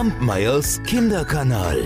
Kampmeyers Kinderkanal.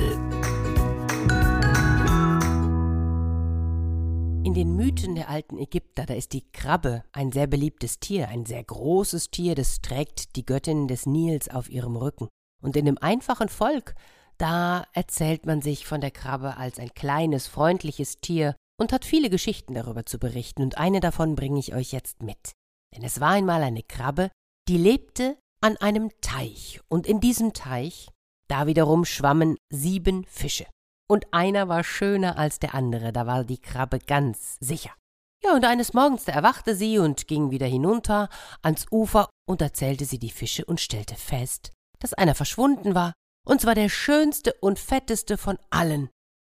In den Mythen der alten Ägypter, da ist die Krabbe ein sehr beliebtes Tier, ein sehr großes Tier, das trägt die Göttin des Nils auf ihrem Rücken. Und in dem einfachen Volk, da erzählt man sich von der Krabbe als ein kleines, freundliches Tier und hat viele Geschichten darüber zu berichten, und eine davon bringe ich euch jetzt mit. Denn es war einmal eine Krabbe, die lebte an einem Teich, und in diesem Teich, da wiederum schwammen sieben Fische. Und einer war schöner als der andere, da war die Krabbe ganz sicher. Ja, und eines Morgens, da erwachte sie und ging wieder hinunter ans Ufer und erzählte sie die Fische und stellte fest, dass einer verschwunden war, und zwar der schönste und fetteste von allen.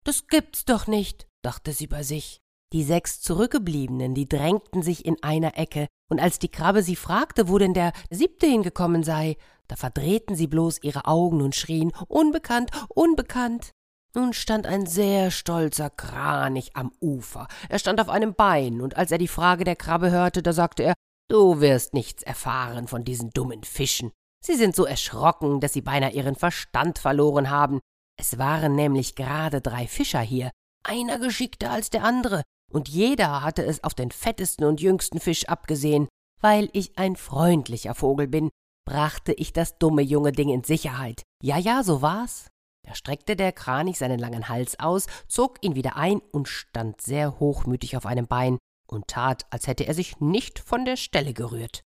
Das gibt's doch nicht, dachte sie bei sich. Die sechs Zurückgebliebenen, die drängten sich in einer Ecke, und als die Krabbe sie fragte, wo denn der siebte hingekommen sei, da verdrehten sie bloß ihre Augen und schrien Unbekannt, unbekannt. Nun stand ein sehr stolzer Kranich am Ufer. Er stand auf einem Bein, und als er die Frage der Krabbe hörte, da sagte er Du wirst nichts erfahren von diesen dummen Fischen. Sie sind so erschrocken, dass sie beinahe ihren Verstand verloren haben. Es waren nämlich gerade drei Fischer hier, einer geschickter als der andere, und jeder hatte es auf den fettesten und jüngsten Fisch abgesehen. Weil ich ein freundlicher Vogel bin, brachte ich das dumme junge Ding in Sicherheit. Ja, ja, so war's. Da streckte der Kranich seinen langen Hals aus, zog ihn wieder ein und stand sehr hochmütig auf einem Bein und tat, als hätte er sich nicht von der Stelle gerührt.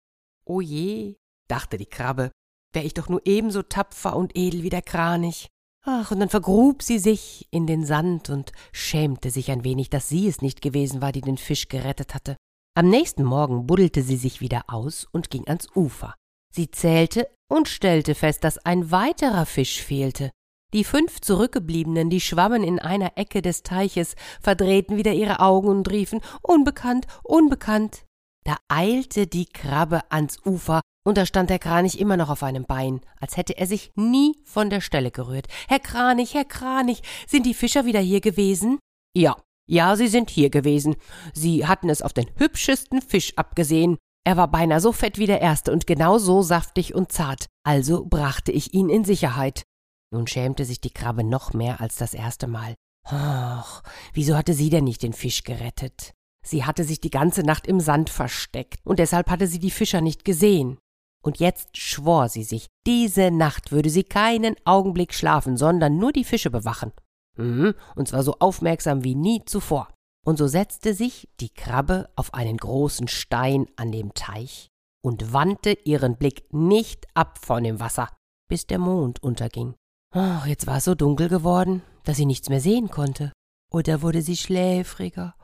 O je, dachte die Krabbe, wär ich doch nur ebenso tapfer und edel wie der Kranich. Ach, und dann vergrub sie sich in den Sand und schämte sich ein wenig, dass sie es nicht gewesen war, die den Fisch gerettet hatte. Am nächsten Morgen buddelte sie sich wieder aus und ging ans Ufer. Sie zählte und stellte fest, dass ein weiterer Fisch fehlte. Die fünf Zurückgebliebenen, die schwammen in einer Ecke des Teiches, verdrehten wieder ihre Augen und riefen Unbekannt, unbekannt. Da eilte die Krabbe ans Ufer, und da stand der Kranich immer noch auf einem Bein, als hätte er sich nie von der Stelle gerührt. Herr Kranich, Herr Kranich, sind die Fischer wieder hier gewesen? Ja, ja, sie sind hier gewesen. Sie hatten es auf den hübschesten Fisch abgesehen. Er war beinahe so fett wie der erste und genau so saftig und zart, also brachte ich ihn in Sicherheit. Nun schämte sich die Krabbe noch mehr als das erste Mal. Ach, wieso hatte sie denn nicht den Fisch gerettet? Sie hatte sich die ganze Nacht im Sand versteckt, und deshalb hatte sie die Fischer nicht gesehen. Und jetzt schwor sie sich, diese Nacht würde sie keinen Augenblick schlafen, sondern nur die Fische bewachen. Mhm, und zwar so aufmerksam wie nie zuvor. Und so setzte sich die Krabbe auf einen großen Stein an dem Teich und wandte ihren Blick nicht ab von dem Wasser, bis der Mond unterging. Oh, jetzt war es so dunkel geworden, dass sie nichts mehr sehen konnte. Und da wurde sie schläfriger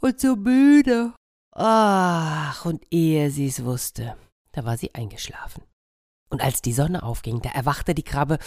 und so müde. Ach, und ehe sie es wusste, da war sie eingeschlafen. Und als die Sonne aufging, da erwachte die Krabbe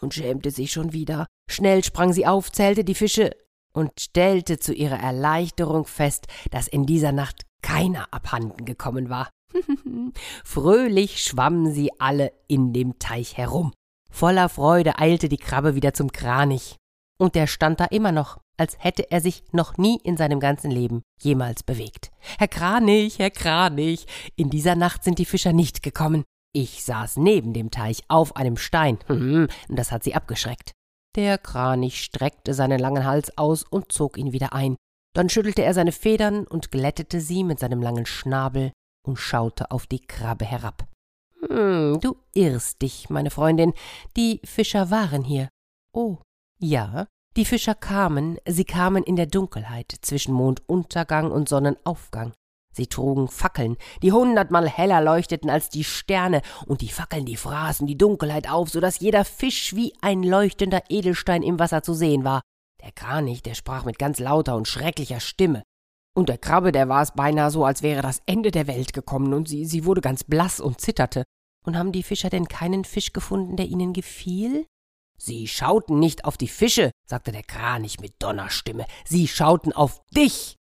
und schämte sich schon wieder. Schnell sprang sie auf, zählte die Fische und stellte zu ihrer Erleichterung fest, dass in dieser Nacht keiner abhanden gekommen war. Fröhlich schwammen sie alle in dem Teich herum. Voller Freude eilte die Krabbe wieder zum Kranich. Und der stand da immer noch, als hätte er sich noch nie in seinem ganzen Leben jemals bewegt. Herr Kranich, Herr Kranich, in dieser Nacht sind die Fischer nicht gekommen. Ich saß neben dem Teich auf einem Stein, hm, das hat sie abgeschreckt. Der Kranich streckte seinen langen Hals aus und zog ihn wieder ein. Dann schüttelte er seine Federn und glättete sie mit seinem langen Schnabel und schaute auf die Krabbe herab. Hm, du irrst dich, meine Freundin. Die Fischer waren hier. Oh, ja, die Fischer kamen, sie kamen in der Dunkelheit zwischen Monduntergang und Sonnenaufgang. Sie trugen Fackeln, die hundertmal heller leuchteten als die Sterne, und die Fackeln, die fraßen die Dunkelheit auf, so dass jeder Fisch wie ein leuchtender Edelstein im Wasser zu sehen war. Der Kranich, der sprach mit ganz lauter und schrecklicher Stimme. Und der Krabbe, der war es beinahe so, als wäre das Ende der Welt gekommen, und sie, sie wurde ganz blass und zitterte. Und haben die Fischer denn keinen Fisch gefunden, der ihnen gefiel? Sie schauten nicht auf die Fische, sagte der Kranich mit Donnerstimme, sie schauten auf dich.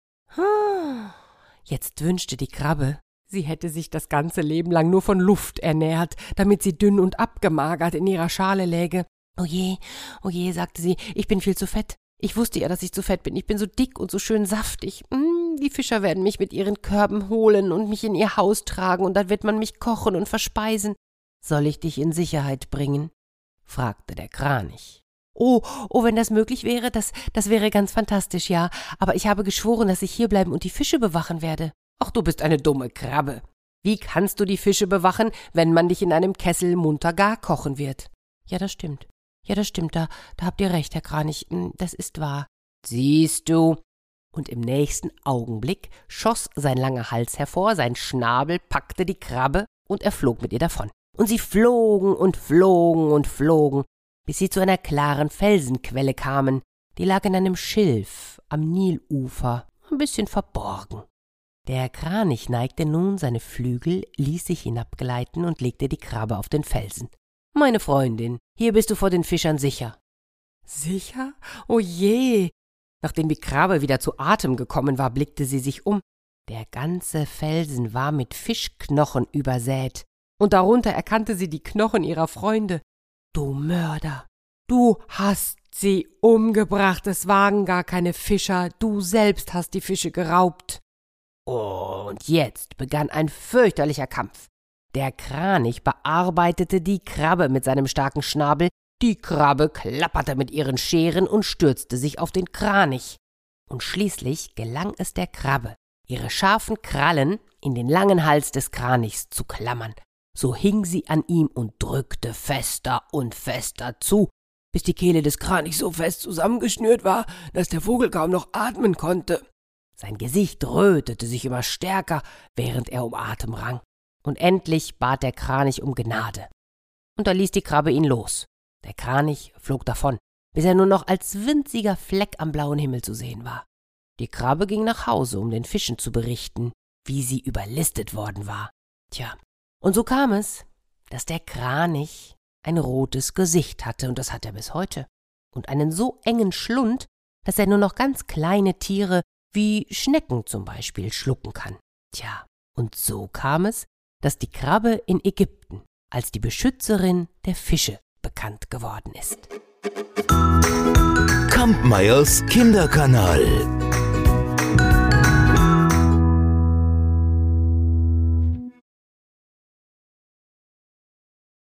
Jetzt wünschte die Krabbe, sie hätte sich das ganze Leben lang nur von Luft ernährt, damit sie dünn und abgemagert in ihrer Schale läge. O je, o je, sagte sie, ich bin viel zu fett. Ich wusste ja, dass ich zu fett bin. Ich bin so dick und so schön saftig. Mm, die Fischer werden mich mit ihren Körben holen und mich in ihr Haus tragen, und dann wird man mich kochen und verspeisen. Soll ich dich in Sicherheit bringen? Fragte der Kranich. Oh, oh, wenn das möglich wäre, das, das wäre ganz fantastisch, ja. Aber ich habe geschworen, dass ich hierbleiben und die Fische bewachen werde. Ach, du bist eine dumme Krabbe. Wie kannst du die Fische bewachen, wenn man dich in einem Kessel munter gar kochen wird? Ja, das stimmt. Ja, das stimmt, da, da habt ihr recht, Herr Kranich, hm, das ist wahr. Siehst du. Und im nächsten Augenblick schoss sein langer Hals hervor, sein Schnabel packte die Krabbe und er flog mit ihr davon. Und sie flogen und flogen und flogen, bis sie zu einer klaren Felsenquelle kamen, die lag in einem Schilf am Nilufer, ein bisschen verborgen. Der Kranich neigte nun seine Flügel, ließ sich hinabgleiten und legte die Krabbe auf den Felsen. Meine Freundin, hier bist du vor den Fischern sicher. Sicher? O je! Nachdem die Krabbe wieder zu Atem gekommen war, blickte sie sich um. Der ganze Felsen war mit Fischknochen übersät, und darunter erkannte sie die Knochen ihrer Freunde. Du Mörder! Du hast sie umgebracht, es waren gar keine Fischer, du selbst hast die Fische geraubt. Und jetzt begann ein fürchterlicher Kampf. Der Kranich bearbeitete die Krabbe mit seinem starken Schnabel, die Krabbe klapperte mit ihren Scheren und stürzte sich auf den Kranich. Und schließlich gelang es der Krabbe, ihre scharfen Krallen in den langen Hals des Kranichs zu klammern. So hing sie an ihm und drückte fester und fester zu, bis die Kehle des Kranichs so fest zusammengeschnürt war, dass der Vogel kaum noch atmen konnte. Sein Gesicht rötete sich immer stärker, während er um Atem rang. Und endlich bat der Kranich um Gnade. Und da ließ die Krabbe ihn los. Der Kranich flog davon, bis er nur noch als winziger Fleck am blauen Himmel zu sehen war. Die Krabbe ging nach Hause, um den Fischen zu berichten, wie sie überlistet worden war. Tja, und so kam es, dass der Kranich ein rotes Gesicht hatte, und das hat er bis heute, und einen so engen Schlund, dass er nur noch ganz kleine Tiere wie Schnecken zum Beispiel schlucken kann. Tja, und so kam es, dass die Krabbe in Ägypten als die Beschützerin der Fische bekannt geworden ist. Kampmeyers Kinderkanal